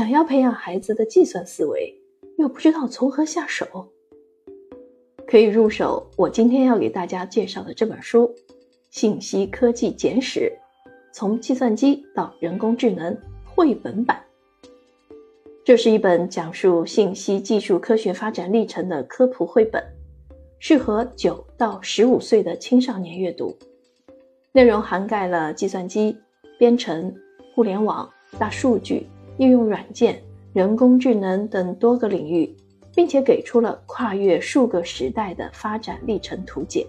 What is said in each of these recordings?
想要培养孩子的计算思维，又不知道从何下手，可以入手我今天要给大家介绍的这本书《信息科技简史：从计算机到人工智能》绘本版。这是一本讲述信息技术科学发展历程的科普绘本，适合九到十五岁的青少年阅读。内容涵盖了计算机、编程、互联网、大数据。应用软件、人工智能等多个领域，并且给出了跨越数个时代的发展历程图解。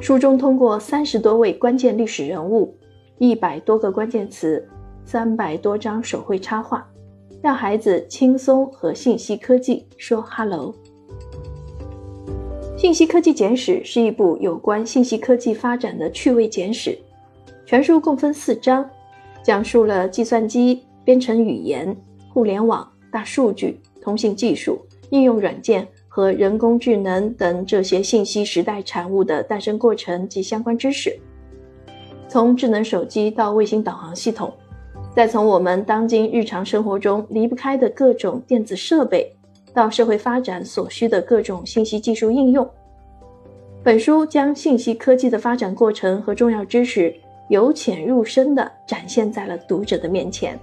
书中通过三十多位关键历史人物、一百多个关键词、三百多张手绘插画，让孩子轻松和信息科技说 “hello”。《信息科技简史》是一部有关信息科技发展的趣味简史，全书共分四章。讲述了计算机、编程语言、互联网、大数据、通信技术、应用软件和人工智能等这些信息时代产物的诞生过程及相关知识。从智能手机到卫星导航系统，再从我们当今日常生活中离不开的各种电子设备，到社会发展所需的各种信息技术应用，本书将信息科技的发展过程和重要知识。由浅入深地展现在了读者的面前。